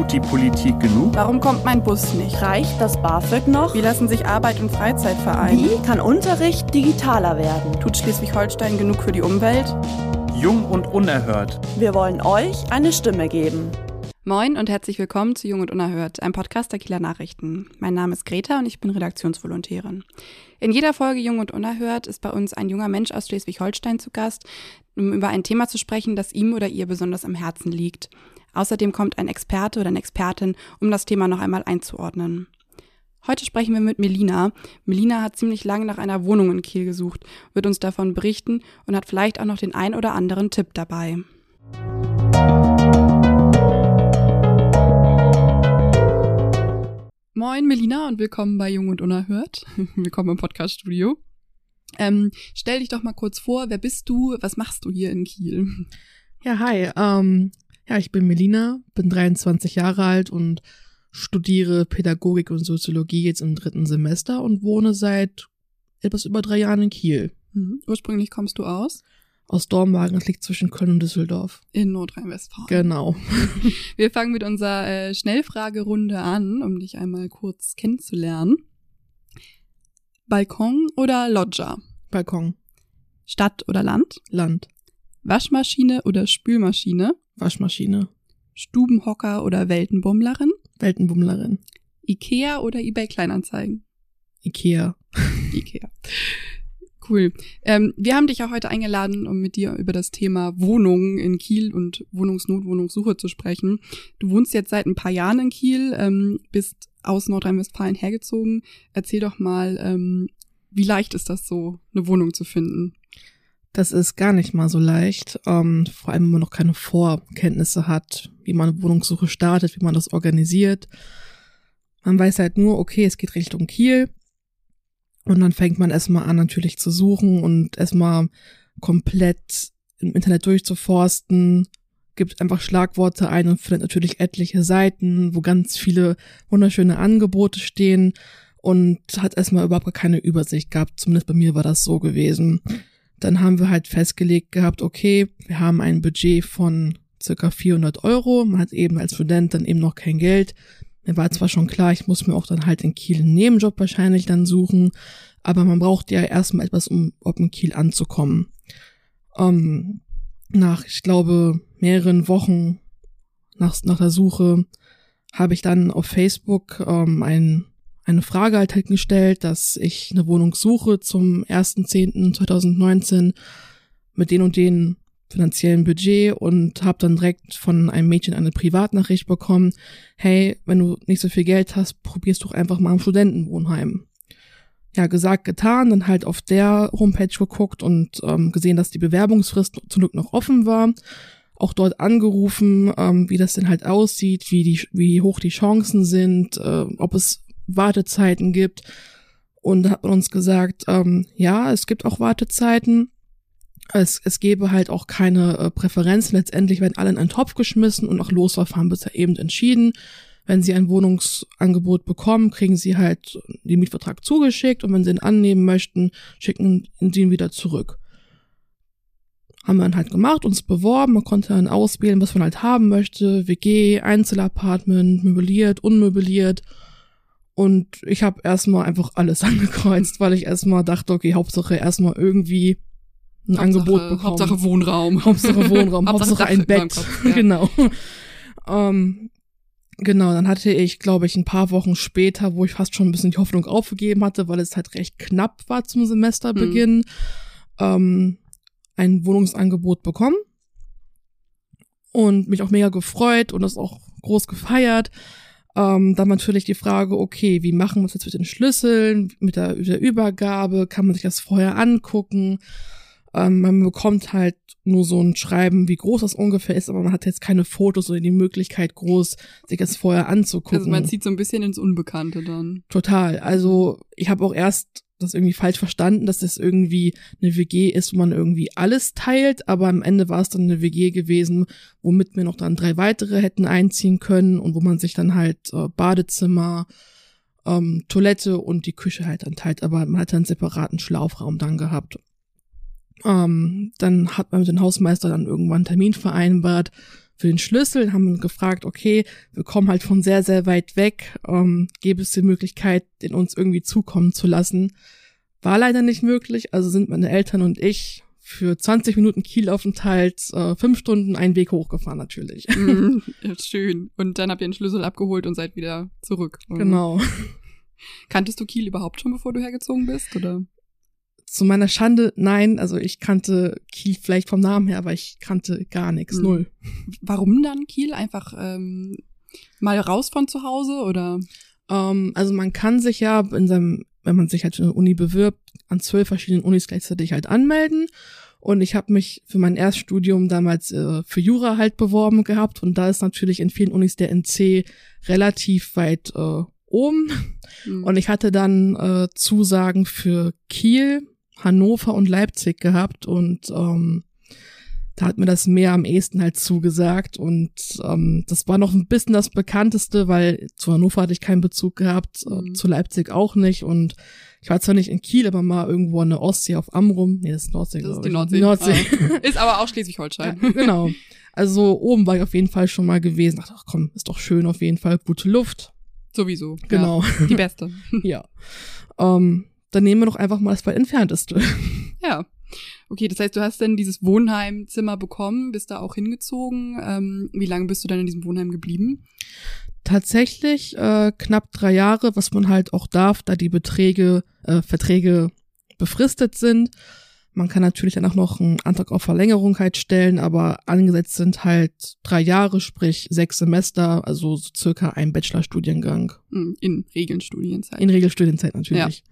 Tut die Politik genug? Warum kommt mein Bus nicht? Reicht das BAföG noch? Wie lassen sich Arbeit und Freizeit vereinen? Wie kann Unterricht digitaler werden? Tut Schleswig-Holstein genug für die Umwelt? Jung und unerhört. Wir wollen euch eine Stimme geben. Moin und herzlich willkommen zu Jung und Unerhört, einem Podcast der Kieler Nachrichten. Mein Name ist Greta und ich bin Redaktionsvolontärin. In jeder Folge Jung und Unerhört ist bei uns ein junger Mensch aus Schleswig-Holstein zu Gast, um über ein Thema zu sprechen, das ihm oder ihr besonders am Herzen liegt. Außerdem kommt ein Experte oder eine Expertin, um das Thema noch einmal einzuordnen. Heute sprechen wir mit Melina. Melina hat ziemlich lange nach einer Wohnung in Kiel gesucht, wird uns davon berichten und hat vielleicht auch noch den ein oder anderen Tipp dabei. Moin Melina und willkommen bei Jung und Unerhört. willkommen im Podcaststudio. Ähm, stell dich doch mal kurz vor, wer bist du, was machst du hier in Kiel? Ja, hi. Ähm, ja, ich bin Melina, bin 23 Jahre alt und studiere Pädagogik und Soziologie jetzt im dritten Semester und wohne seit etwas über drei Jahren in Kiel. Mhm. Ursprünglich kommst du aus? Aus Dormagen, das liegt zwischen Köln und Düsseldorf. In Nordrhein-Westfalen. Genau. Wir fangen mit unserer äh, Schnellfragerunde an, um dich einmal kurz kennenzulernen. Balkon oder Loggia? Balkon. Stadt oder Land? Land. Waschmaschine oder Spülmaschine? Waschmaschine. Stubenhocker oder Weltenbummlerin? Weltenbummlerin. Ikea oder eBay Kleinanzeigen? Ikea. Ikea. Cool. Ähm, wir haben dich auch heute eingeladen, um mit dir über das Thema Wohnungen in Kiel und Wohnungsnot, Wohnungssuche zu sprechen. Du wohnst jetzt seit ein paar Jahren in Kiel, ähm, bist aus Nordrhein-Westfalen hergezogen. Erzähl doch mal, ähm, wie leicht ist das so, eine Wohnung zu finden? Das ist gar nicht mal so leicht, ähm, vor allem wenn man noch keine Vorkenntnisse hat, wie man eine Wohnungssuche startet, wie man das organisiert. Man weiß halt nur, okay, es geht Richtung Kiel. Und dann fängt man erstmal an, natürlich zu suchen und erstmal komplett im Internet durchzuforsten, gibt einfach Schlagworte ein und findet natürlich etliche Seiten, wo ganz viele wunderschöne Angebote stehen und hat erstmal überhaupt keine Übersicht gehabt. Zumindest bei mir war das so gewesen. Dann haben wir halt festgelegt gehabt, okay, wir haben ein Budget von circa 400 Euro. Man hat eben als Student dann eben noch kein Geld. Mir war zwar schon klar, ich muss mir auch dann halt in Kiel einen Nebenjob wahrscheinlich dann suchen, aber man braucht ja erstmal etwas, um ob in Kiel anzukommen. Ähm, nach, ich glaube, mehreren Wochen nach, nach der Suche habe ich dann auf Facebook ähm, ein eine Frage halt, gestellt, dass ich eine Wohnung suche zum 1.10.2019 mit den und den finanziellen Budget und habe dann direkt von einem Mädchen eine Privatnachricht bekommen, hey, wenn du nicht so viel Geld hast, probierst doch einfach mal im Studentenwohnheim. Ja, gesagt, getan, dann halt auf der Homepage geguckt und ähm, gesehen, dass die Bewerbungsfrist zum Glück noch offen war. Auch dort angerufen, ähm, wie das denn halt aussieht, wie die, wie hoch die Chancen sind, äh, ob es Wartezeiten gibt. Und hat uns gesagt, ähm, ja, es gibt auch Wartezeiten. Es, es gäbe halt auch keine äh, Präferenz. Letztendlich werden alle in einen Topf geschmissen und nach Losverfahren bisher eben entschieden. Wenn sie ein Wohnungsangebot bekommen, kriegen sie halt den Mietvertrag zugeschickt und wenn sie ihn annehmen möchten, schicken sie ihn wieder zurück. Haben wir dann halt gemacht, uns beworben, man konnte dann auswählen, was man halt haben möchte. WG, Einzelapartment, möbliert, unmöbliert. Und ich habe erstmal einfach alles angekreuzt, weil ich erstmal dachte, okay, Hauptsache erstmal irgendwie ein Hauptsache, Angebot bekommen. Hauptsache Wohnraum. Hauptsache Wohnraum, Hauptsache ein Bett. Kopf, ja. Genau. ähm, genau, dann hatte ich, glaube ich, ein paar Wochen später, wo ich fast schon ein bisschen die Hoffnung aufgegeben hatte, weil es halt recht knapp war zum Semesterbeginn, ähm, ein Wohnungsangebot bekommen und mich auch mega gefreut und das auch groß gefeiert. Ähm, dann natürlich die Frage, okay, wie machen wir es jetzt mit den Schlüsseln, mit der, mit der Übergabe, kann man sich das vorher angucken? Ähm, man bekommt halt nur so ein Schreiben, wie groß das ungefähr ist, aber man hat jetzt keine Fotos oder die Möglichkeit, groß sich das vorher anzugucken. Also man zieht so ein bisschen ins Unbekannte dann. Total. Also ich habe auch erst das irgendwie falsch verstanden, dass das irgendwie eine WG ist, wo man irgendwie alles teilt, aber am Ende war es dann eine WG gewesen, womit wir noch dann drei weitere hätten einziehen können und wo man sich dann halt äh, Badezimmer, ähm, Toilette und die Küche halt dann teilt, aber man hat einen separaten Schlafraum dann gehabt. Ähm, dann hat man mit dem Hausmeister dann irgendwann einen Termin vereinbart für den Schlüssel, haben gefragt, okay, wir kommen halt von sehr, sehr weit weg, ähm, gäbe es die Möglichkeit, den uns irgendwie zukommen zu lassen. War leider nicht möglich, also sind meine Eltern und ich für 20 Minuten Kielaufenthalt äh, fünf Stunden einen Weg hochgefahren natürlich. Mhm, schön. Und dann habt ihr den Schlüssel abgeholt und seid wieder zurück. Genau. Kanntest du Kiel überhaupt schon, bevor du hergezogen bist, oder? Zu meiner Schande, nein. Also ich kannte Kiel vielleicht vom Namen her, aber ich kannte gar nichts, Hm. null. Warum dann Kiel? Einfach ähm, mal raus von zu Hause oder? Ähm, also man kann sich ja in seinem, wenn man sich halt für eine Uni bewirbt, an zwölf verschiedenen Unis gleichzeitig halt anmelden. Und ich habe mich für mein Erststudium damals äh, für Jura halt beworben gehabt. Und da ist natürlich in vielen Unis der NC relativ weit äh, oben. Hm. Und ich hatte dann äh, Zusagen für Kiel, Hannover und Leipzig gehabt und ähm, da hat mir das mehr am ehesten halt zugesagt und ähm, das war noch ein bisschen das bekannteste, weil zu Hannover hatte ich keinen Bezug gehabt, äh, Mhm. zu Leipzig auch nicht und ich war zwar nicht in Kiel, aber mal irgendwo an der Ostsee auf Amrum. Nee, das ist Nordsee, Das ist die. Nordsee. Nordsee. Ah. Ist aber auch Ja, Schleswig-Holstein. genau. Also oben war ich auf jeden Fall schon mal gewesen. Dachte, ach komm, ist doch schön auf jeden Fall, gute Luft. Sowieso. Genau. Ja, die beste. Ja. Ähm, dann nehmen wir doch einfach mal das weit entfernteste. Ja. Okay, das heißt, du hast dann dieses Wohnheimzimmer bekommen, bist da auch hingezogen. Ähm, wie lange bist du dann in diesem Wohnheim geblieben? Tatsächlich äh, knapp drei Jahre, was man halt auch darf, da die Beträge, äh, Verträge befristet sind. Man kann natürlich dann auch noch einen Antrag auf Verlängerung halt stellen, aber angesetzt sind halt drei Jahre, sprich sechs Semester, also so circa ein Bachelorstudiengang. Hm, In Regelstudienzeit. In Regelstudienzeit natürlich.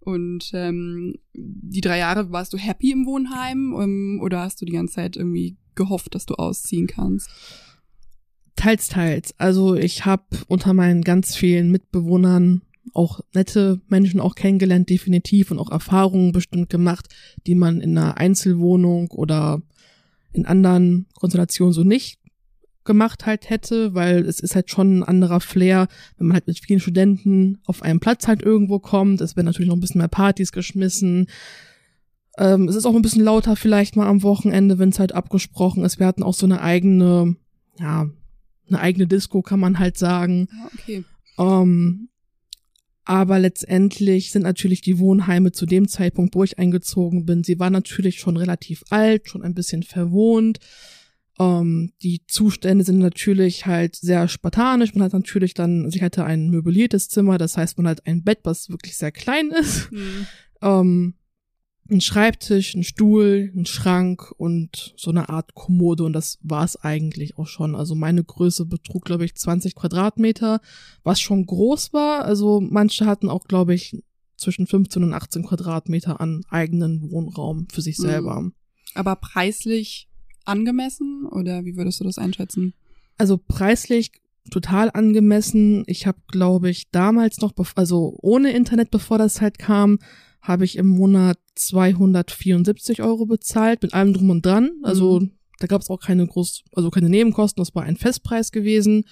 Und ähm, die drei Jahre warst du happy im Wohnheim ähm, oder hast du die ganze Zeit irgendwie gehofft, dass du ausziehen kannst? Teils, teils. Also ich habe unter meinen ganz vielen Mitbewohnern auch nette Menschen auch kennengelernt, definitiv, und auch Erfahrungen bestimmt gemacht, die man in einer Einzelwohnung oder in anderen Konstellationen so nicht gemacht halt hätte, weil es ist halt schon ein anderer Flair, wenn man halt mit vielen Studenten auf einen Platz halt irgendwo kommt. Es werden natürlich noch ein bisschen mehr Partys geschmissen. Ähm, es ist auch ein bisschen lauter vielleicht mal am Wochenende, wenn es halt abgesprochen ist. Wir hatten auch so eine eigene, ja, eine eigene Disco, kann man halt sagen. Ja, okay. Ähm, aber letztendlich sind natürlich die Wohnheime zu dem Zeitpunkt, wo ich eingezogen bin, sie war natürlich schon relativ alt, schon ein bisschen verwohnt. Ähm, die Zustände sind natürlich halt sehr spartanisch. Man hat natürlich dann, also ich hatte ein möbliertes Zimmer, das heißt, man hat ein Bett, was wirklich sehr klein ist. Hm. Ähm, ein Schreibtisch, ein Stuhl, ein Schrank und so eine Art Kommode und das war es eigentlich auch schon. Also meine Größe betrug, glaube ich, 20 Quadratmeter, was schon groß war. Also manche hatten auch, glaube ich, zwischen 15 und 18 Quadratmeter an eigenen Wohnraum für sich Mhm. selber. Aber preislich angemessen oder wie würdest du das einschätzen? Also preislich total angemessen. Ich habe, glaube ich, damals noch, also ohne Internet, bevor das halt kam, habe ich im Monat 274 Euro bezahlt mit allem drum und dran. Also Mhm. da gab es auch keine groß, also keine Nebenkosten. Das war ein Festpreis gewesen.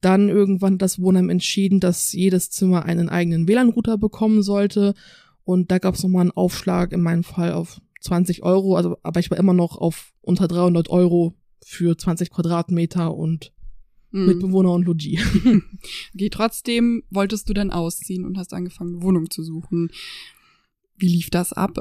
Dann irgendwann hat das Wohnheim entschieden, dass jedes Zimmer einen eigenen WLAN-Router bekommen sollte. Und da gab es nochmal einen Aufschlag, in meinem Fall auf 20 Euro. Also, aber ich war immer noch auf unter 300 Euro für 20 Quadratmeter und Hm. Mitbewohner und Logis. Okay, trotzdem wolltest du dann ausziehen und hast angefangen, Wohnung zu suchen. Wie lief das ab?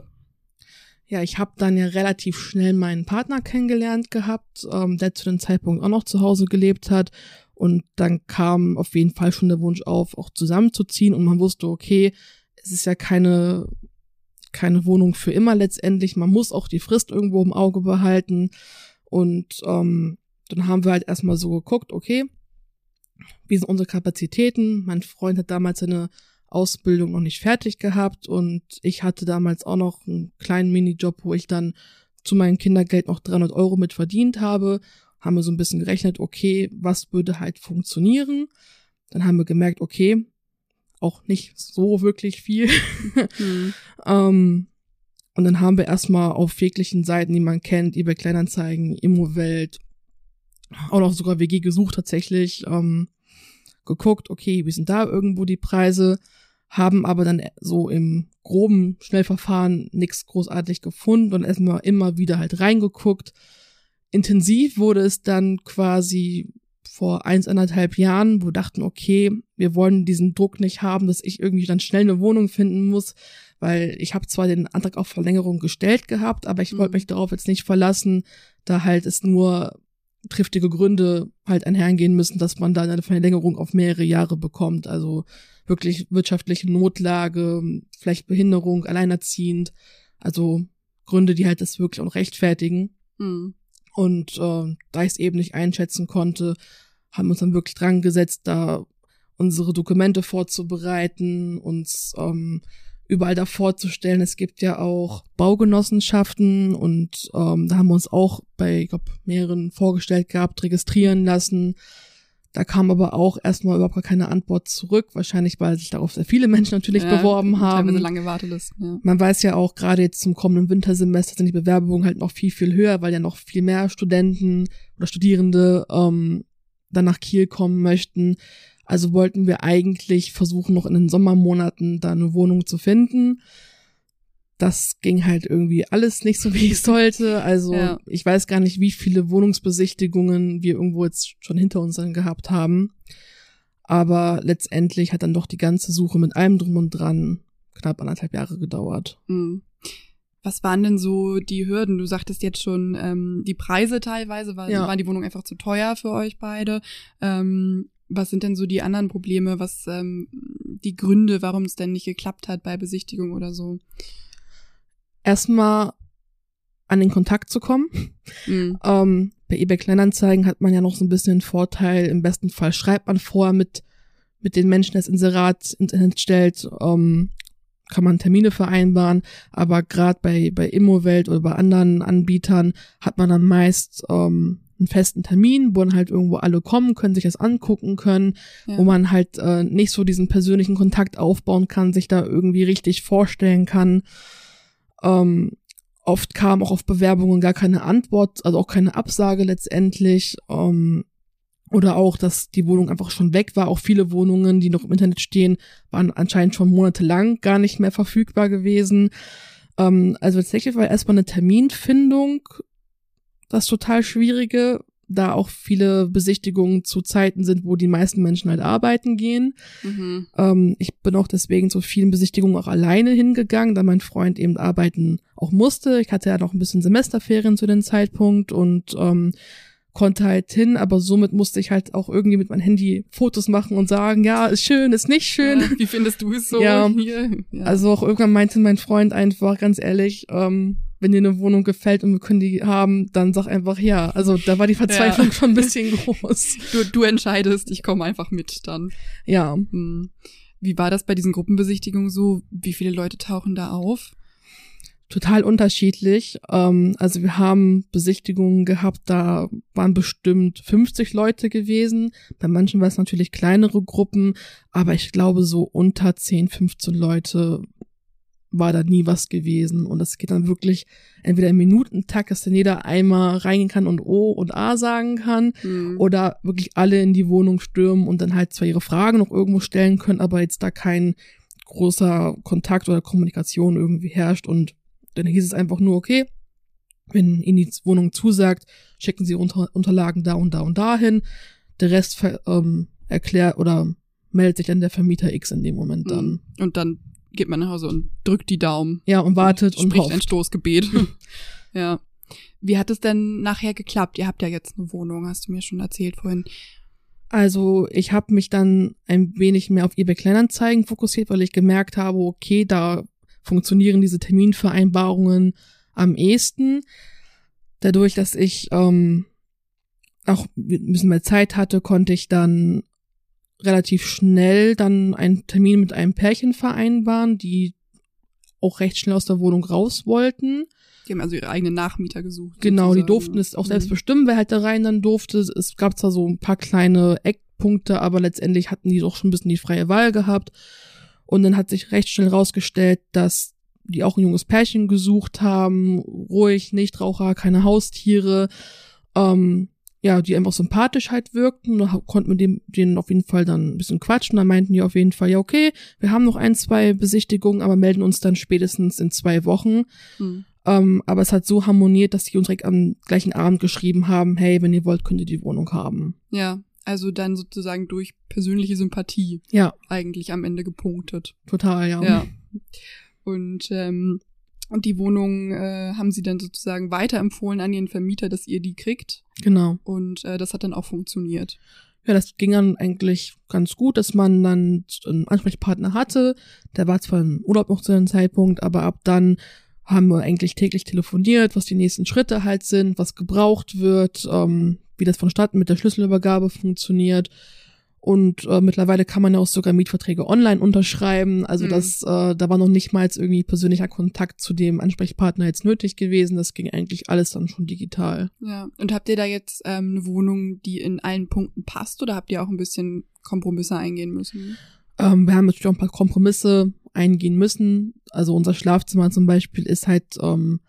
Ja, ich habe dann ja relativ schnell meinen Partner kennengelernt gehabt, ähm, der zu dem Zeitpunkt auch noch zu Hause gelebt hat. Und dann kam auf jeden Fall schon der Wunsch auf, auch zusammenzuziehen. Und man wusste, okay, es ist ja keine, keine Wohnung für immer letztendlich. Man muss auch die Frist irgendwo im Auge behalten. Und ähm, dann haben wir halt erstmal so geguckt, okay, wie sind unsere Kapazitäten? Mein Freund hat damals seine Ausbildung noch nicht fertig gehabt und ich hatte damals auch noch einen kleinen Minijob, wo ich dann zu meinem Kindergeld noch 300 Euro mit verdient habe. Haben wir so ein bisschen gerechnet, okay, was würde halt funktionieren? Dann haben wir gemerkt, okay, auch nicht so wirklich viel. Hm. ähm, und dann haben wir erstmal auf jeglichen Seiten, die man kennt, eBay Kleinanzeigen, Immowelt, auch noch sogar WG gesucht tatsächlich, ähm, geguckt, okay, wie sind da irgendwo die Preise, haben aber dann so im groben Schnellverfahren nichts großartig gefunden und erstmal immer wieder halt reingeguckt intensiv wurde es dann quasi vor eins, anderthalb Jahren, wo wir dachten, okay, wir wollen diesen Druck nicht haben, dass ich irgendwie dann schnell eine Wohnung finden muss, weil ich habe zwar den Antrag auf Verlängerung gestellt gehabt, aber ich Mhm. wollte mich darauf jetzt nicht verlassen, da halt es nur triftige Gründe halt einhergehen müssen, dass man dann eine Verlängerung auf mehrere Jahre bekommt. Also wirklich wirtschaftliche Notlage, vielleicht Behinderung, alleinerziehend. Also Gründe, die halt das wirklich auch rechtfertigen. Mhm. Und äh, da ich es eben nicht einschätzen konnte, haben wir uns dann wirklich dran gesetzt, da unsere Dokumente vorzubereiten, uns ähm, überall da vorzustellen. Es gibt ja auch Baugenossenschaften und ähm, da haben wir uns auch bei, ich glaube, mehreren vorgestellt gehabt, registrieren lassen. Da kam aber auch erstmal überhaupt gar keine Antwort zurück. Wahrscheinlich, weil sich darauf sehr viele Menschen natürlich Ja, beworben haben. Teilweise lange Wartelisten, ja. Man weiß ja auch, gerade jetzt zum kommenden Wintersemester sind die Bewerbungen halt noch viel, viel höher, weil ja noch viel mehr Studenten oder Studierende ähm, dann nach Kiel kommen möchten. Also wollten wir eigentlich versuchen, noch in den Sommermonaten da eine Wohnung zu finden. Das ging halt irgendwie alles nicht so, wie es sollte. Also Ja. ich weiß gar nicht, wie viele Wohnungsbesichtigungen wir irgendwo jetzt schon hinter uns dann gehabt haben. Aber letztendlich hat dann doch die ganze Suche mit allem drum und dran knapp anderthalb Jahre gedauert. Mhm. Was waren denn so die Hürden? Du sagtest jetzt schon, ähm, die Preise teilweise, war, Ja. war die Wohnung einfach zu teuer für euch beide. Ähm, was sind denn so die anderen Probleme? Was ähm, die Gründe, warum es denn nicht geklappt hat bei Besichtigung oder so? Erstmal an den Kontakt zu kommen. Mhm. Ähm, bei eBay Kleinanzeigen hat man ja noch so ein bisschen den Vorteil. Im besten Fall schreibt man vorher mit, mit den Menschen, das Inserat ins Internet stellt, ähm, kann man Termine vereinbaren. Aber gerade bei, bei Immowelt oder bei anderen Anbietern hat man dann meist ähm, einen festen Termin, wo dann halt irgendwo alle kommen können, sich das angucken können, Ja. wo man halt äh, nicht so diesen persönlichen Kontakt aufbauen kann, sich da irgendwie richtig vorstellen kann. Ähm, oft kam auch auf Bewerbungen gar keine Antwort, also auch keine Absage letztendlich. Ähm, oder auch, dass die Wohnung einfach schon weg war. Auch viele Wohnungen, die noch im Internet stehen, waren anscheinend schon monatelang gar nicht mehr verfügbar gewesen. Ähm, also tatsächlich war erstmal eine Terminfindung das total Schwierige, da auch viele Besichtigungen zu Zeiten sind, wo die meisten Menschen halt arbeiten gehen. Mhm. Ähm, ich bin auch deswegen zu vielen Besichtigungen auch alleine hingegangen, da mein Freund eben arbeiten auch musste. Ich hatte ja noch ein bisschen Semesterferien zu dem Zeitpunkt und ähm, konnte halt hin, aber somit musste ich halt auch irgendwie mit meinem Handy Fotos machen und sagen, ja, ist schön, ist nicht schön. Ja, wie findest du es so Ja. hier? Ja. Also auch irgendwann meinte mein Freund einfach, ganz ehrlich, ähm, wenn dir eine Wohnung gefällt und wir können die haben, dann sag einfach ja. Also da war die Verzweiflung Ja. schon ein bisschen groß. du, du entscheidest, ich komme einfach mit dann. Ja, Hm. Wie war das bei diesen Gruppenbesichtigungen so? Wie viele Leute tauchen da auf? total unterschiedlich. Ähm, also wir haben Besichtigungen gehabt, da waren bestimmt 50 Leute gewesen. Bei manchen war es natürlich kleinere Gruppen, aber ich glaube so unter 10, 15 Leute war da nie was gewesen. Und es geht dann wirklich entweder im Minutentakt, dass dann jeder einmal reingehen kann und O und A sagen kann. Hm. oder wirklich alle in die Wohnung stürmen und dann halt zwar ihre Fragen noch irgendwo stellen können, aber jetzt da kein großer Kontakt oder Kommunikation irgendwie herrscht und dann hieß es einfach nur, okay, wenn Ihnen die Wohnung zusagt, schicken Sie Unter Unterlagen da und da und dahin. Der Rest ähm, erklärt oder meldet sich dann der Vermieter X in dem Moment dann. Hm. Und dann geht man nach Hause und drückt die Daumen. Ja, und wartet und spricht ein hofft. Stoßgebet. ja. Wie hat es denn nachher geklappt? Ihr habt ja jetzt eine Wohnung, hast du mir schon erzählt vorhin. Also ich habe mich dann ein wenig mehr auf eBay Kleinanzeigen fokussiert, weil ich gemerkt habe, okay, da funktionieren diese Terminvereinbarungen am ehesten. Dadurch, dass ich ähm, auch ein bisschen mehr Zeit hatte, konnte ich dann relativ schnell dann einen Termin mit einem Pärchen vereinbaren, die auch recht schnell aus der Wohnung raus wollten. Die haben also ihre eigenen Nachmieter gesucht. Genau, die sozusagen. durften es auch selbst Mhm. bestimmen, wer halt da rein dann durfte. Es gab zwar so ein paar kleine Eckpunkte, aber letztendlich hatten die doch schon ein bisschen die freie Wahl gehabt. Und dann hat sich recht schnell rausgestellt, dass die auch ein junges Pärchen gesucht haben, ruhig, Nichtraucher, keine Haustiere, ähm, ja, die einfach sympathisch halt wirkten. Da konnten wir dem, denen auf jeden Fall dann ein bisschen quatschen. Da meinten die auf jeden Fall, ja, okay, wir haben noch ein, zwei Besichtigungen, aber melden uns dann spätestens in zwei Wochen. Mhm. Ähm, aber es hat so harmoniert, dass die uns direkt am gleichen Abend geschrieben haben, hey, wenn ihr wollt, könnt ihr die Wohnung haben. Ja, also dann sozusagen durch persönliche Sympathie Ja, eigentlich am Ende gepunktet. total, ja. Ja. Und, ähm, und die Wohnung äh, haben sie dann sozusagen weiterempfohlen an ihren Vermieter, dass ihr die kriegt. Genau. Und äh, das hat dann auch funktioniert. Ja, das ging dann eigentlich ganz gut, dass man dann einen Ansprechpartner hatte. Der war zwar im Urlaub noch zu dem Zeitpunkt, aber ab dann haben wir eigentlich täglich telefoniert, was die nächsten Schritte halt sind, was gebraucht wird, ähm, wie das vonstatten mit der Schlüsselübergabe funktioniert. Und äh, mittlerweile kann man ja auch sogar Mietverträge online unterschreiben. Also Mhm. das, äh, da war noch nicht mal jetzt irgendwie persönlicher Kontakt zu dem Ansprechpartner jetzt nötig gewesen. Das ging eigentlich alles dann schon digital. Ja. Und habt ihr da jetzt ähm, eine Wohnung, die in allen Punkten passt oder habt ihr auch ein bisschen Kompromisse eingehen müssen? Ähm, wir haben natürlich auch ein paar Kompromisse eingehen müssen. Also unser Schlafzimmer zum Beispiel ist halt ähm,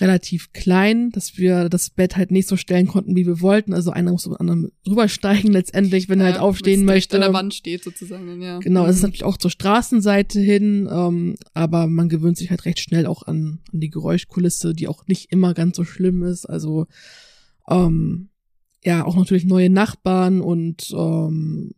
relativ klein, dass wir das Bett halt nicht so stellen konnten, wie wir wollten. Also einer muss zum anderen rübersteigen letztendlich, wenn er halt aufstehen möchte. an der Wand steht sozusagen, ja. Genau, es ist natürlich auch zur Straßenseite hin, ähm, aber man gewöhnt sich halt recht schnell auch an, an die Geräuschkulisse, die auch nicht immer ganz so schlimm ist. Also ähm, ja, auch natürlich neue Nachbarn und ähm,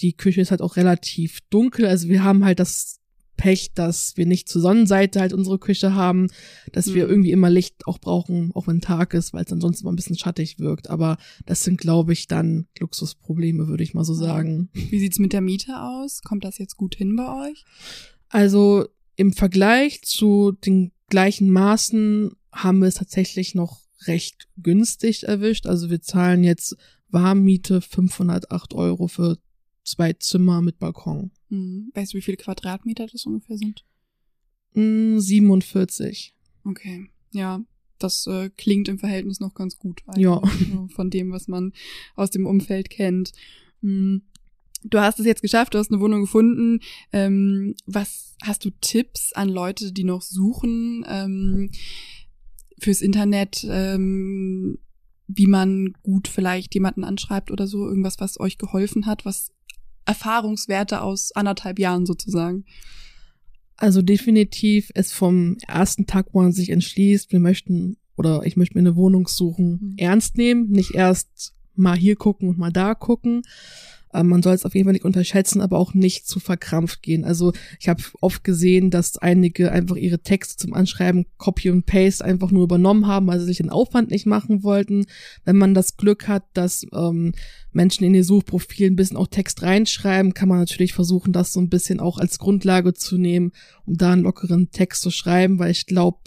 die Küche ist halt auch relativ dunkel. Also wir haben halt das Pech, dass wir nicht zur Sonnenseite halt unsere Küche haben, dass wir Mhm. irgendwie immer Licht auch brauchen, auch wenn Tag ist, weil es ansonsten mal ein bisschen schattig wirkt. Aber das sind, glaube ich, dann Luxusprobleme, würde ich mal so sagen. Wie sieht's mit der Miete aus? Kommt das jetzt gut hin bei euch? Also im Vergleich zu den gleichen Maßen haben wir es tatsächlich noch recht günstig erwischt. Also wir zahlen jetzt Warmmiete 508 Euro für zwei Zimmer mit Balkon. Mhm. Weißt du, wie viele Quadratmeter das ungefähr sind? Mm, 47. Okay. Ja, das äh, klingt im Verhältnis noch ganz gut. Ja. Von dem, was man aus dem Umfeld kennt. Hm. Du hast es jetzt geschafft, du hast eine Wohnung gefunden. Ähm, was hast du Tipps an Leute, die noch suchen ähm, fürs Internet, ähm, wie man gut vielleicht jemanden anschreibt oder so? Irgendwas, was euch geholfen hat, was Erfahrungswerte aus anderthalb Jahren sozusagen. Also definitiv es vom ersten Tag, wo man sich entschließt, wir möchten oder ich möchte mir eine Wohnung suchen, Mhm. ernst nehmen, nicht erst mal hier gucken und mal da gucken. Ähm, man soll es auf jeden Fall nicht unterschätzen, aber auch nicht zu verkrampft gehen. Also ich habe oft gesehen, dass einige einfach ihre Texte zum Anschreiben Copy und Paste einfach nur übernommen haben, weil sie sich den Aufwand nicht machen wollten. Wenn man das Glück hat, dass ähm, Menschen in ihr Suchprofil ein bisschen auch Text reinschreiben, kann man natürlich versuchen, das so ein bisschen auch als Grundlage zu nehmen, um da einen lockeren Text zu schreiben, weil ich glaube,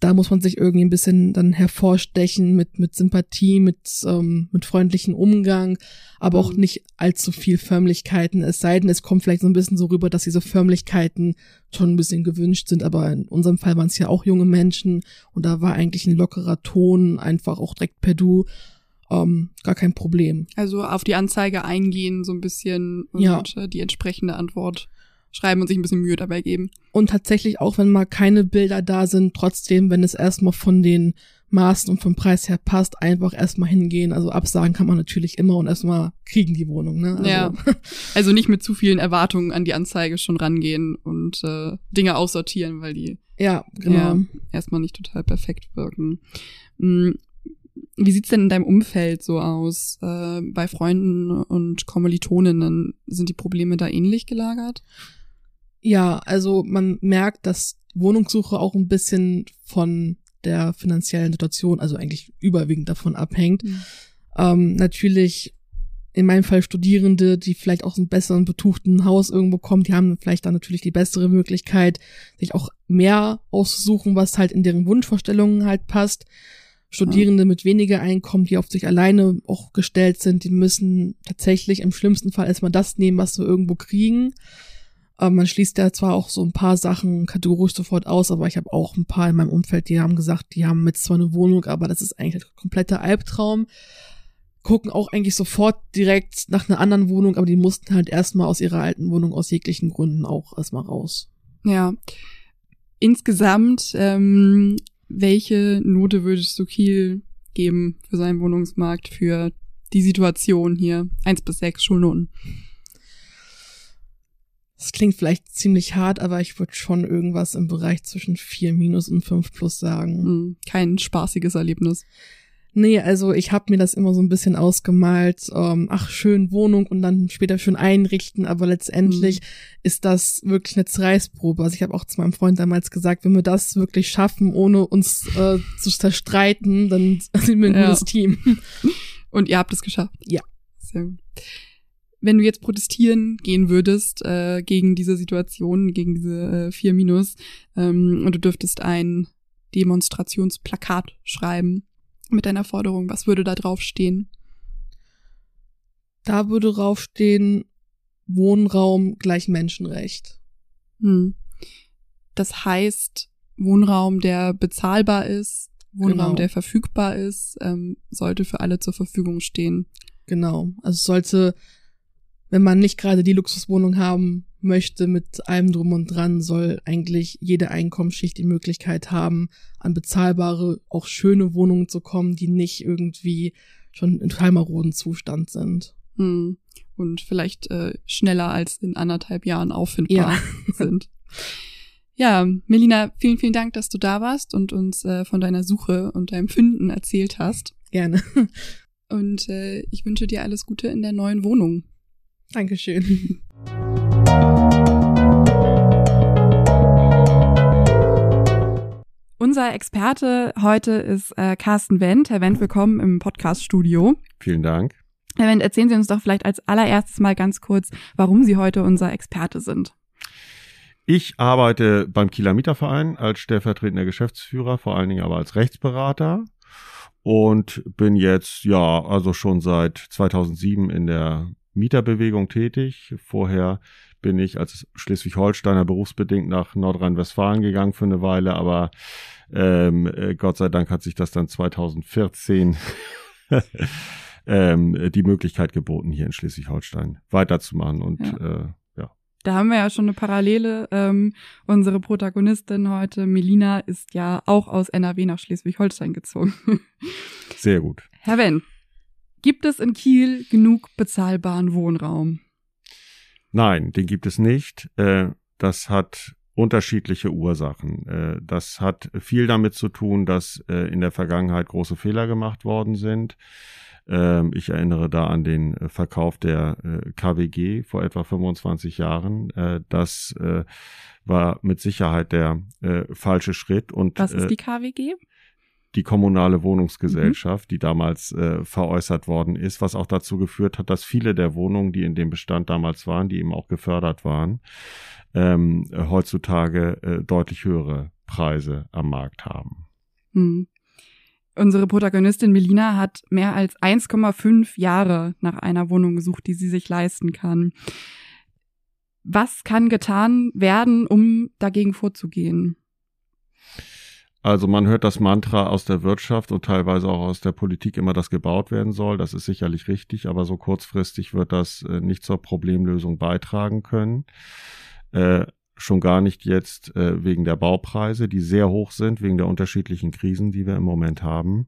da muss man sich irgendwie ein bisschen dann hervorstechen mit, mit Sympathie, mit, ähm, mit freundlichen Umgang, aber auch Mhm. nicht allzu viel Förmlichkeiten. Es sei denn, es kommt vielleicht so ein bisschen so rüber, dass diese Förmlichkeiten schon ein bisschen gewünscht sind, aber in unserem Fall waren es ja auch junge Menschen und da war eigentlich ein lockerer Ton, einfach auch direkt per Du, ähm, gar kein Problem. Also auf die Anzeige eingehen, so ein bisschen und Ja. äh, die entsprechende Antwort schreiben und sich ein bisschen Mühe dabei geben. Und tatsächlich auch, wenn mal keine Bilder da sind, trotzdem, wenn es erstmal von den Maßen und vom Preis her passt, einfach erstmal hingehen. Also absagen kann man natürlich immer und erstmal kriegen die Wohnung, ne? Also, Ja. Also nicht mit zu vielen Erwartungen an die Anzeige schon rangehen und äh, Dinge aussortieren, weil die ja, genau. ja, erstmal nicht total perfekt wirken. Wie sieht's denn in deinem Umfeld so aus? Äh, bei Freunden und Kommilitoninnen sind die Probleme da ähnlich gelagert? Ja, also man merkt, dass Wohnungssuche auch ein bisschen von der finanziellen Situation, also eigentlich überwiegend davon abhängt. Mhm. Ähm, natürlich in meinem Fall Studierende, die vielleicht aus einem besseren betuchten Haus irgendwo kommen, die haben vielleicht dann natürlich die bessere Möglichkeit, sich auch mehr auszusuchen, was halt in deren Wunschvorstellungen halt passt. Studierende mit weniger Einkommen, die auf sich alleine auch gestellt sind, die müssen tatsächlich im schlimmsten Fall erstmal das nehmen, was sie irgendwo kriegen. Ähm, man schließt ja zwar auch so ein paar Sachen kategorisch sofort aus, aber ich habe auch ein paar in meinem Umfeld, die haben gesagt, die haben jetzt zwar eine Wohnung, aber das ist eigentlich ein kompletter Albtraum. Gucken auch eigentlich sofort direkt nach einer anderen Wohnung, aber die mussten halt erstmal aus ihrer alten Wohnung aus jeglichen Gründen auch erstmal raus. Ja. Insgesamt, ähm, welche Note würdest du Kiel geben für seinen Wohnungsmarkt, für die Situation hier? Eins bis sechs Schulnoten. Das klingt vielleicht ziemlich hart, aber ich würde schon irgendwas im Bereich zwischen 4 minus und 5 plus sagen. Hm, kein spaßiges Erlebnis. Nee, also ich habe mir das immer so ein bisschen ausgemalt, ähm, ach schön Wohnung und dann später schön einrichten, aber letztendlich mhm. ist das wirklich eine Zerreißprobe. Also ich habe auch zu meinem Freund damals gesagt, wenn wir das wirklich schaffen, ohne uns äh, zu zerstreiten, dann sind wir ein ja. gutes Team. Und ihr habt es geschafft. Ja. Sehr gut. Wenn du jetzt protestieren gehen würdest äh, gegen diese Situation, gegen diese äh, 4 Minus, ähm, und du dürftest ein Demonstrationsplakat schreiben, mit deiner Forderung? Was würde da drauf stehen? Da würde draufstehen, Wohnraum gleich Menschenrecht. Hm. Das heißt, Wohnraum, der bezahlbar ist, Wohnraum, genau. der verfügbar ist, ähm, sollte für alle zur Verfügung stehen. Genau. Also sollte, wenn man nicht gerade die Luxuswohnung haben möchte mit allem drum und dran, soll eigentlich jede Einkommensschicht die Möglichkeit haben, an bezahlbare, auch schöne Wohnungen zu kommen, die nicht irgendwie schon in total maroden Zustand sind. Hm. Und vielleicht äh, schneller als in anderthalb Jahren auffindbar ja. sind. Ja, Melina, vielen, vielen Dank, dass du da warst und uns äh, von deiner Suche und deinem Finden erzählt hast. Gerne. Und äh, ich wünsche dir alles Gute in der neuen Wohnung. Dankeschön. Unser Experte heute ist äh, Carsten Wendt. Herr Wendt, willkommen im Podcast-Studio. Vielen Dank. Herr Wendt, erzählen Sie uns doch vielleicht als allererstes mal ganz kurz, warum Sie heute unser Experte sind. Ich arbeite beim Kieler Mieterverein als stellvertretender Geschäftsführer, vor allen Dingen aber als Rechtsberater und bin jetzt, ja, also schon seit 2007 in der Mieterbewegung tätig. Vorher bin ich als Schleswig-Holsteiner berufsbedingt nach Nordrhein-Westfalen gegangen für eine Weile, aber ähm, äh, Gott sei Dank hat sich das dann 2014 ähm, die Möglichkeit geboten, hier in Schleswig-Holstein weiterzumachen und ja. Äh. Da haben wir ja schon eine Parallele. Ähm, unsere Protagonistin heute, Melina, ist ja auch aus NRW nach Schleswig-Holstein gezogen. Sehr gut. Herr Wenn, Gibt es in Kiel genug bezahlbaren Wohnraum? Nein, den gibt es nicht. Äh, das hat unterschiedliche Ursachen. Äh, das hat viel damit zu tun, dass äh, in der Vergangenheit große Fehler gemacht worden sind. Ähm, ich erinnere da an den Verkauf der KWG vor etwa 25 Jahren. Das war mit Sicherheit der falsche Schritt. Und was ist die KWG? Die kommunale Wohnungsgesellschaft, mhm. die damals äh, veräußert worden ist, was auch dazu geführt hat, dass viele der Wohnungen, die in dem Bestand damals waren, die eben auch gefördert waren, ähm, heutzutage äh, deutlich höhere Preise am Markt haben. Mhm. Unsere Protagonistin Melina hat mehr als 1,5 Jahre nach einer Wohnung gesucht, die sie sich leisten kann. Was kann getan werden, um dagegen vorzugehen? Also man hört das Mantra aus der Wirtschaft und teilweise auch aus der Politik immer, dass gebaut werden soll. Das ist sicherlich richtig, aber so kurzfristig wird das äh, nicht zur Problemlösung beitragen können. Äh, schon gar nicht jetzt äh, wegen der Baupreise, die sehr hoch sind, wegen der unterschiedlichen Krisen, die wir im Moment haben.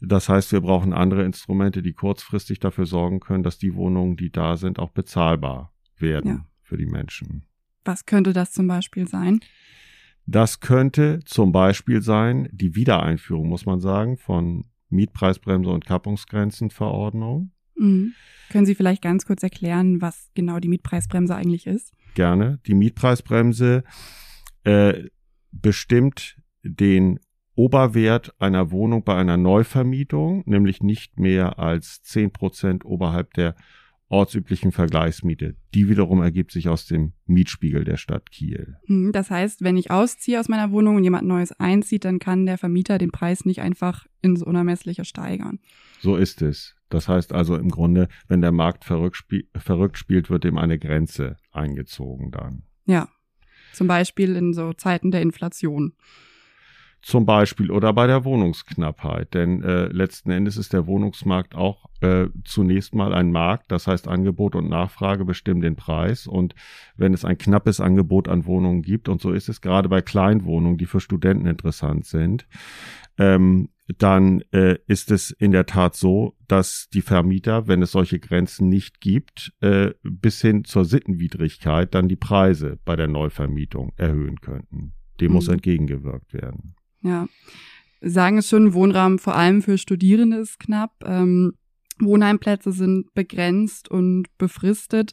Das heißt, wir brauchen andere Instrumente, die kurzfristig dafür sorgen können, dass die Wohnungen, die da sind, auch bezahlbar werden ja. für die Menschen. Was könnte das zum Beispiel sein? Das könnte zum Beispiel sein die Wiedereinführung, muss man sagen, von Mietpreisbremse und Kappungsgrenzenverordnung. Mhm. Können Sie vielleicht ganz kurz erklären, was genau die Mietpreisbremse eigentlich ist? Gerne. Die Mietpreisbremse äh, bestimmt den Oberwert einer Wohnung bei einer Neuvermietung, nämlich nicht mehr als zehn Prozent oberhalb der ortsüblichen Vergleichsmiete. Die wiederum ergibt sich aus dem Mietspiegel der Stadt Kiel. Hm, das heißt, wenn ich ausziehe aus meiner Wohnung und jemand Neues einzieht, dann kann der Vermieter den Preis nicht einfach ins Unermessliche steigern. So ist es. Das heißt also im Grunde, wenn der Markt verrückt, spiel verrückt spielt, wird ihm eine Grenze eingezogen dann. Ja. Zum Beispiel in so Zeiten der Inflation zum Beispiel oder bei der Wohnungsknappheit. Denn äh, letzten Endes ist der Wohnungsmarkt auch äh, zunächst mal ein Markt. Das heißt, Angebot und Nachfrage bestimmen den Preis. Und wenn es ein knappes Angebot an Wohnungen gibt, und so ist es gerade bei Kleinwohnungen, die für Studenten interessant sind, ähm, dann äh, ist es in der Tat so, dass die Vermieter, wenn es solche Grenzen nicht gibt, äh, bis hin zur Sittenwidrigkeit dann die Preise bei der Neuvermietung erhöhen könnten. Dem mhm. muss entgegengewirkt werden. Ja, sagen es schon, Wohnraum vor allem für Studierende ist knapp. Ähm, Wohnheimplätze sind begrenzt und befristet.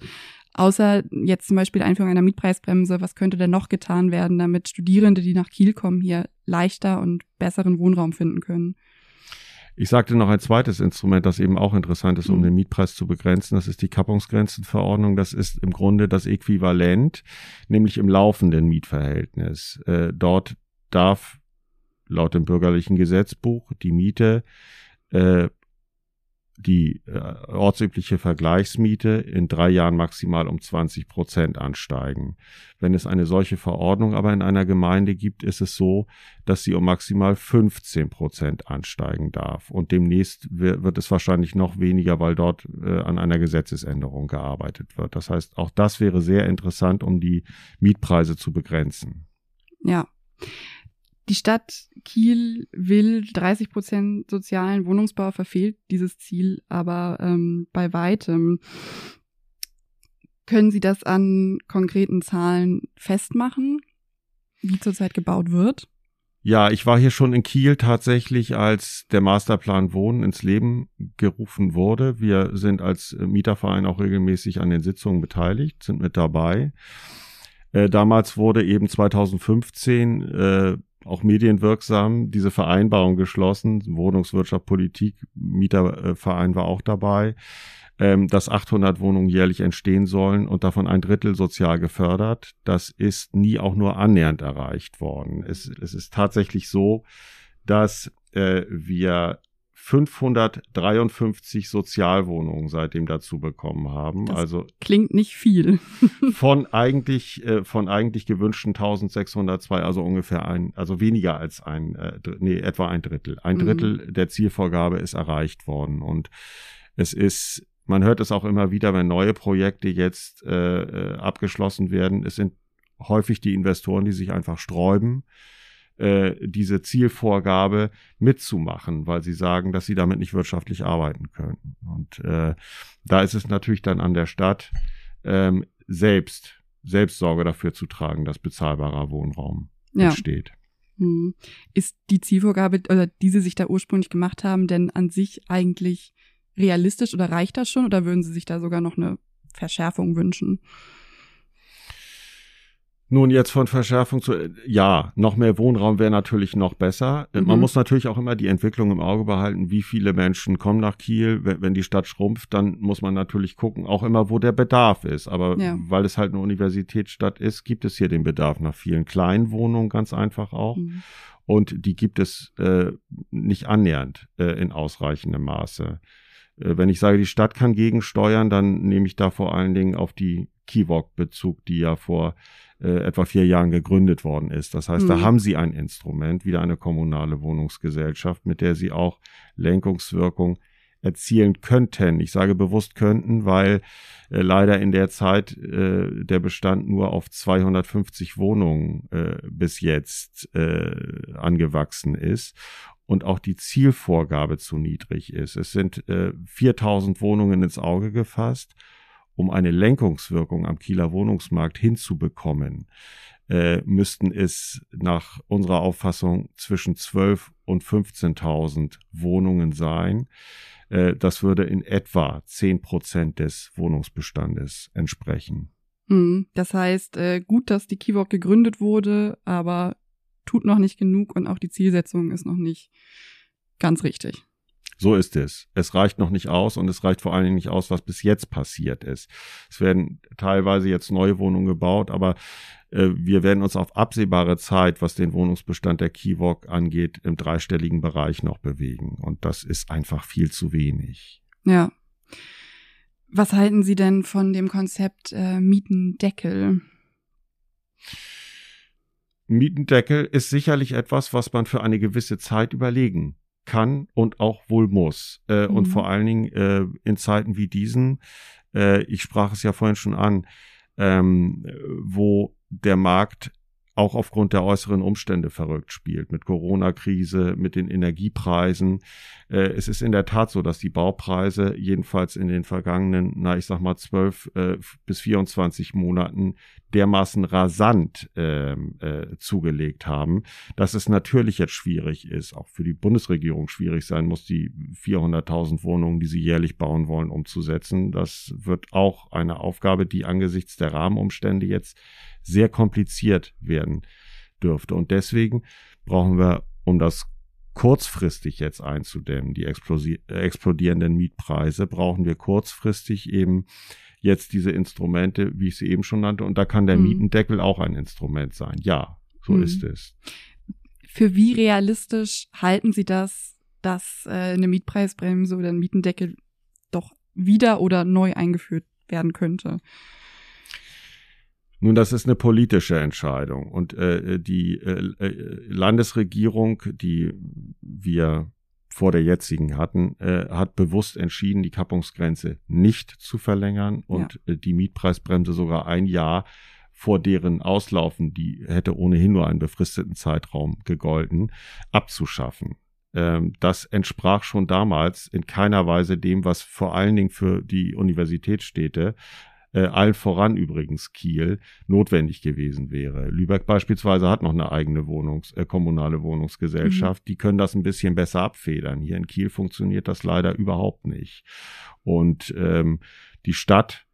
Außer jetzt zum Beispiel Einführung einer Mietpreisbremse, was könnte denn noch getan werden, damit Studierende, die nach Kiel kommen, hier leichter und besseren Wohnraum finden können? Ich sagte noch ein zweites Instrument, das eben auch interessant ist, um mhm. den Mietpreis zu begrenzen. Das ist die Kappungsgrenzenverordnung. Das ist im Grunde das Äquivalent, nämlich im laufenden Mietverhältnis. Äh, dort darf laut dem bürgerlichen Gesetzbuch die Miete äh, die äh, ortsübliche Vergleichsmiete in drei Jahren maximal um 20 Prozent ansteigen. Wenn es eine solche Verordnung aber in einer Gemeinde gibt, ist es so, dass sie um maximal 15 Prozent ansteigen darf. Und demnächst wird es wahrscheinlich noch weniger, weil dort äh, an einer Gesetzesänderung gearbeitet wird. Das heißt, auch das wäre sehr interessant, um die Mietpreise zu begrenzen. Ja. Die Stadt Kiel will 30 Prozent sozialen Wohnungsbau, verfehlt dieses Ziel aber ähm, bei weitem. Können Sie das an konkreten Zahlen festmachen, wie zurzeit gebaut wird? Ja, ich war hier schon in Kiel tatsächlich, als der Masterplan Wohnen ins Leben gerufen wurde. Wir sind als Mieterverein auch regelmäßig an den Sitzungen beteiligt, sind mit dabei. Äh, damals wurde eben 2015 äh, auch medienwirksam diese Vereinbarung geschlossen. Wohnungswirtschaft, Politik, Mieterverein war auch dabei, ähm, dass 800 Wohnungen jährlich entstehen sollen und davon ein Drittel sozial gefördert. Das ist nie auch nur annähernd erreicht worden. Es, es ist tatsächlich so, dass äh, wir 553 Sozialwohnungen seitdem dazu bekommen haben. Das also klingt nicht viel. von eigentlich äh, von eigentlich gewünschten 1602, also ungefähr ein, also weniger als ein, äh, nee, etwa ein Drittel. Ein mhm. Drittel mhm. der Zielvorgabe ist erreicht worden und es ist, man hört es auch immer wieder, wenn neue Projekte jetzt äh, äh abgeschlossen werden. Es sind häufig die Investoren, die sich einfach sträuben äh, diese Zielvorgabe mitzumachen, weil sie sagen, dass sie damit nicht wirtschaftlich arbeiten können. Und äh, da ist es natürlich dann an der Stadt ähm, selbst, selbst Sorge dafür zu tragen, dass bezahlbarer Wohnraum ja. entsteht. Hm. Ist die Zielvorgabe, oder die Sie sich da ursprünglich gemacht haben, denn an sich eigentlich realistisch oder reicht das schon oder würden Sie sich da sogar noch eine Verschärfung wünschen? Nun jetzt von Verschärfung zu, ja, noch mehr Wohnraum wäre natürlich noch besser. Mhm. Man muss natürlich auch immer die Entwicklung im Auge behalten, wie viele Menschen kommen nach Kiel. Wenn, wenn die Stadt schrumpft, dann muss man natürlich gucken, auch immer, wo der Bedarf ist. Aber ja. weil es halt eine Universitätsstadt ist, gibt es hier den Bedarf nach vielen kleinen Wohnungen ganz einfach auch. Mhm. Und die gibt es äh, nicht annähernd äh, in ausreichendem Maße. Äh, wenn ich sage, die Stadt kann gegensteuern, dann nehme ich da vor allen Dingen auf die Kiwok Bezug, die ja vor äh, etwa vier Jahren gegründet worden ist. Das heißt, mhm. da haben sie ein Instrument, wieder eine kommunale Wohnungsgesellschaft, mit der sie auch Lenkungswirkung erzielen könnten. Ich sage bewusst könnten, weil äh, leider in der Zeit äh, der Bestand nur auf 250 Wohnungen äh, bis jetzt äh, angewachsen ist und auch die Zielvorgabe zu niedrig ist. Es sind äh, 4000 Wohnungen ins Auge gefasst um eine Lenkungswirkung am Kieler Wohnungsmarkt hinzubekommen, äh, müssten es nach unserer Auffassung zwischen 12 und 15.000 Wohnungen sein. Äh, das würde in etwa 10 Prozent des Wohnungsbestandes entsprechen. Hm, das heißt, äh, gut, dass die Kiwok gegründet wurde, aber tut noch nicht genug und auch die Zielsetzung ist noch nicht ganz richtig. So ist es. Es reicht noch nicht aus und es reicht vor allen Dingen nicht aus, was bis jetzt passiert ist. Es werden teilweise jetzt neue Wohnungen gebaut, aber äh, wir werden uns auf absehbare Zeit, was den Wohnungsbestand der Kiwok angeht, im dreistelligen Bereich noch bewegen. Und das ist einfach viel zu wenig. Ja. Was halten Sie denn von dem Konzept äh, Mietendeckel? Mietendeckel ist sicherlich etwas, was man für eine gewisse Zeit überlegen kann und auch wohl muss. Äh, mhm. Und vor allen Dingen äh, in Zeiten wie diesen, äh, ich sprach es ja vorhin schon an, ähm, wo der Markt auch aufgrund der äußeren Umstände verrückt spielt, mit Corona-Krise, mit den Energiepreisen. Äh, es ist in der Tat so, dass die Baupreise jedenfalls in den vergangenen, na ich sag mal, zwölf äh, bis 24 Monaten dermaßen rasant ähm, äh, zugelegt haben, dass es natürlich jetzt schwierig ist, auch für die Bundesregierung schwierig sein muss, die 400.000 Wohnungen, die sie jährlich bauen wollen, umzusetzen. Das wird auch eine Aufgabe, die angesichts der Rahmenumstände jetzt sehr kompliziert werden dürfte. Und deswegen brauchen wir, um das kurzfristig jetzt einzudämmen, die explodierenden Mietpreise, brauchen wir kurzfristig eben jetzt diese Instrumente, wie ich sie eben schon nannte. Und da kann der mhm. Mietendeckel auch ein Instrument sein. Ja, so mhm. ist es. Für wie realistisch halten Sie das, dass äh, eine Mietpreisbremse oder ein Mietendeckel doch wieder oder neu eingeführt werden könnte? Nun, das ist eine politische Entscheidung und äh, die äh, äh, Landesregierung, die wir vor der jetzigen hatten, äh, hat bewusst entschieden, die Kappungsgrenze nicht zu verlängern und ja. äh, die Mietpreisbremse sogar ein Jahr vor deren Auslaufen, die hätte ohnehin nur einen befristeten Zeitraum gegolten, abzuschaffen. Ähm, das entsprach schon damals in keiner Weise dem, was vor allen Dingen für die Universitätsstädte äh, allen voran übrigens Kiel, notwendig gewesen wäre. Lübeck beispielsweise hat noch eine eigene Wohnungs-, äh, kommunale Wohnungsgesellschaft. Mhm. Die können das ein bisschen besser abfedern. Hier in Kiel funktioniert das leider überhaupt nicht. Und ähm, die Stadt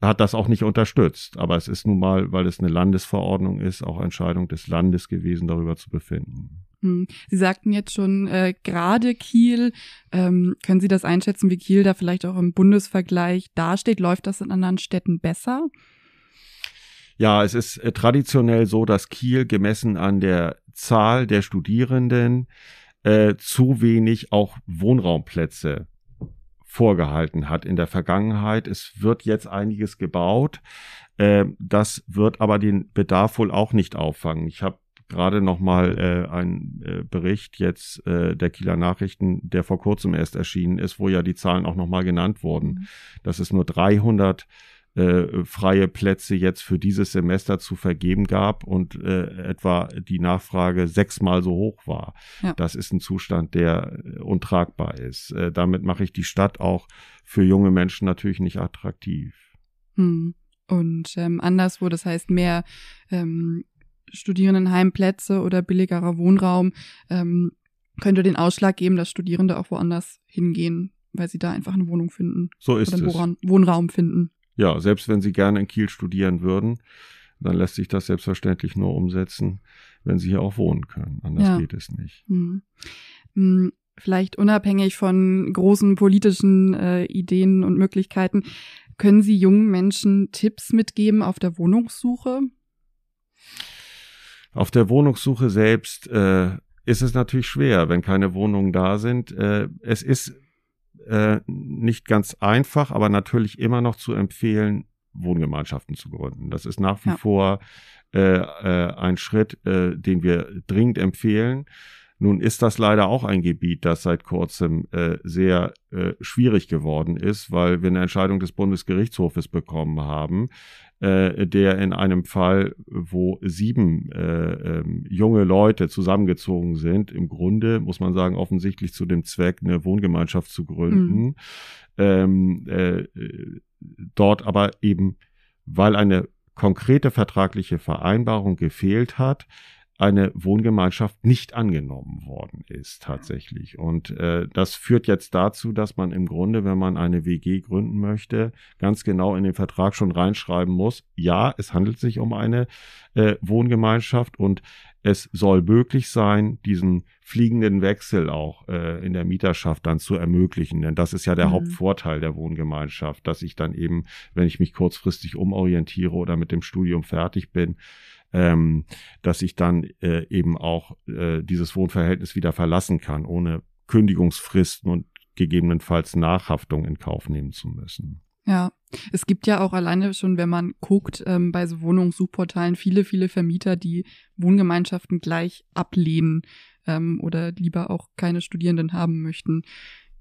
hat das auch nicht unterstützt. Aber es ist nun mal, weil es eine Landesverordnung ist, auch Entscheidung des Landes gewesen, darüber zu befinden. Hm. Sie sagten jetzt schon äh, gerade Kiel. Ähm, können Sie das einschätzen, wie Kiel da vielleicht auch im Bundesvergleich dasteht? Läuft das in anderen Städten besser? Ja, es ist äh, traditionell so, dass Kiel gemessen an der Zahl der Studierenden äh, zu wenig auch Wohnraumplätze vorgehalten hat in der Vergangenheit. Es wird jetzt einiges gebaut. Äh, das wird aber den Bedarf wohl auch nicht auffangen. Ich habe gerade noch mal äh, ein äh, Bericht jetzt äh, der Kieler Nachrichten, der vor kurzem erst erschienen ist, wo ja die Zahlen auch noch mal genannt wurden, mhm. dass es nur 300 äh, freie Plätze jetzt für dieses Semester zu vergeben gab und äh, etwa die Nachfrage sechsmal so hoch war. Ja. Das ist ein Zustand, der äh, untragbar ist. Äh, damit mache ich die Stadt auch für junge Menschen natürlich nicht attraktiv. Hm. Und ähm, anderswo, das heißt mehr ähm, Studierendenheimplätze oder billigerer Wohnraum ähm, könnte den Ausschlag geben, dass Studierende auch woanders hingehen, weil sie da einfach eine Wohnung finden. So ist oder einen es. Wohnraum finden. Ja, selbst wenn sie gerne in Kiel studieren würden, dann lässt sich das selbstverständlich nur umsetzen, wenn sie hier auch wohnen können. Anders ja. geht es nicht. Mhm. Mhm. Vielleicht unabhängig von großen politischen äh, Ideen und Möglichkeiten, können Sie jungen Menschen Tipps mitgeben auf der Wohnungssuche? Auf der Wohnungssuche selbst äh, ist es natürlich schwer, wenn keine Wohnungen da sind. Äh, es ist äh, nicht ganz einfach, aber natürlich immer noch zu empfehlen, Wohngemeinschaften zu gründen. Das ist nach wie ja. vor äh, äh, ein Schritt, äh, den wir dringend empfehlen. Nun ist das leider auch ein Gebiet, das seit kurzem äh, sehr äh, schwierig geworden ist, weil wir eine Entscheidung des Bundesgerichtshofes bekommen haben, äh, der in einem Fall, wo sieben äh, ähm, junge Leute zusammengezogen sind, im Grunde, muss man sagen, offensichtlich zu dem Zweck, eine Wohngemeinschaft zu gründen, mhm. ähm, äh, dort aber eben, weil eine konkrete vertragliche Vereinbarung gefehlt hat, eine Wohngemeinschaft nicht angenommen worden ist tatsächlich. Und äh, das führt jetzt dazu, dass man im Grunde, wenn man eine WG gründen möchte, ganz genau in den Vertrag schon reinschreiben muss, ja, es handelt sich um eine äh, Wohngemeinschaft und es soll möglich sein, diesen fliegenden Wechsel auch äh, in der Mieterschaft dann zu ermöglichen. Denn das ist ja der mhm. Hauptvorteil der Wohngemeinschaft, dass ich dann eben, wenn ich mich kurzfristig umorientiere oder mit dem Studium fertig bin, ähm, dass ich dann äh, eben auch äh, dieses Wohnverhältnis wieder verlassen kann, ohne Kündigungsfristen und gegebenenfalls Nachhaftung in Kauf nehmen zu müssen. Ja, es gibt ja auch alleine schon, wenn man guckt, ähm, bei so Wohnungssuchportalen viele, viele Vermieter, die Wohngemeinschaften gleich ablehnen ähm, oder lieber auch keine Studierenden haben möchten.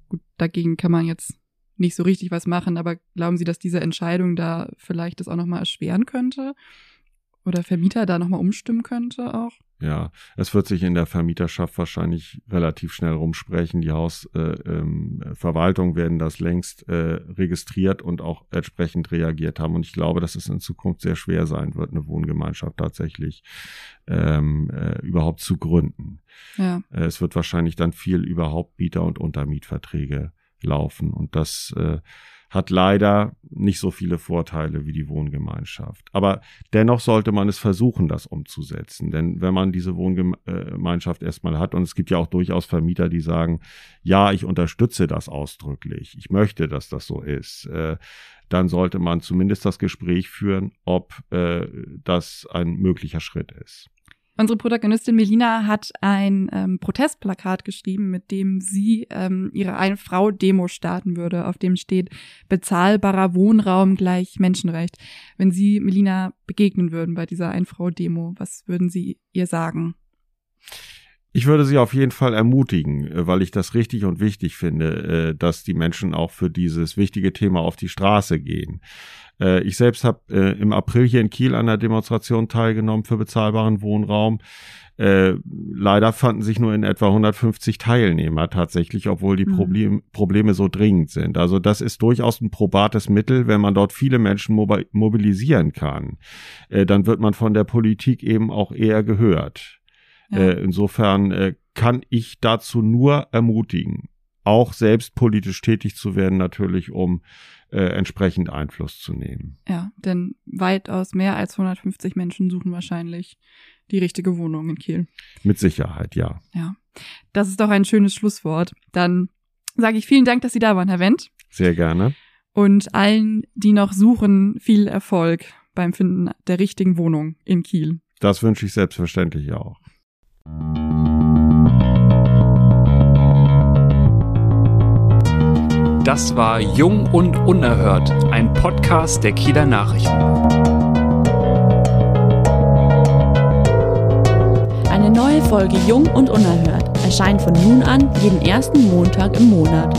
Gut, dagegen kann man jetzt nicht so richtig was machen, aber glauben Sie, dass diese Entscheidung da vielleicht das auch nochmal erschweren könnte? Oder Vermieter da nochmal umstimmen könnte auch. Ja, es wird sich in der Vermieterschaft wahrscheinlich relativ schnell rumsprechen. Die Hausverwaltung äh, ähm, werden das längst äh, registriert und auch entsprechend reagiert haben. Und ich glaube, dass es in Zukunft sehr schwer sein wird, eine Wohngemeinschaft tatsächlich ähm, äh, überhaupt zu gründen. Ja. Äh, es wird wahrscheinlich dann viel über Hauptmieter und Untermietverträge laufen. Und das äh, hat leider nicht so viele Vorteile wie die Wohngemeinschaft. Aber dennoch sollte man es versuchen, das umzusetzen. Denn wenn man diese Wohngemeinschaft erstmal hat, und es gibt ja auch durchaus Vermieter, die sagen, ja, ich unterstütze das ausdrücklich, ich möchte, dass das so ist, äh, dann sollte man zumindest das Gespräch führen, ob äh, das ein möglicher Schritt ist. Unsere Protagonistin Melina hat ein ähm, Protestplakat geschrieben, mit dem sie ähm, ihre Ein-Frau-Demo starten würde, auf dem steht bezahlbarer Wohnraum gleich Menschenrecht. Wenn Sie Melina begegnen würden bei dieser Ein-Frau-Demo, was würden Sie ihr sagen? Ich würde sie auf jeden Fall ermutigen, weil ich das richtig und wichtig finde, äh, dass die Menschen auch für dieses wichtige Thema auf die Straße gehen. Äh, ich selbst habe im April hier in Kiel an der Demonstration teilgenommen für bezahlbaren Wohnraum. leider fanden sich nur in etwa 150 Teilnehmer tatsächlich, obwohl die mhm. Problem, Probleme so dringend sind. Also das ist durchaus ein probates Mittel, wenn man dort viele Menschen mobilisieren kann. dann wird man von der Politik eben auch eher gehört. Äh, insofern äh, kann ich dazu nur ermutigen, auch selbst politisch tätig zu werden, natürlich, um äh, entsprechend Einfluss zu nehmen. Ja, denn weitaus mehr als 150 Menschen suchen wahrscheinlich die richtige Wohnung in Kiel. Mit Sicherheit, ja. Ja, das ist doch ein schönes Schlusswort. Dann sage ich vielen Dank, dass Sie da waren, Herr Wendt. Sehr gerne. Und allen, die noch suchen, viel Erfolg beim Finden der richtigen Wohnung in Kiel. Das wünsche ich selbstverständlich auch. Das war Jung und Unerhört, ein Podcast der Kieler Nachrichten. Eine neue Folge Jung und Unerhört erscheint von nun an jeden ersten Montag im Monat.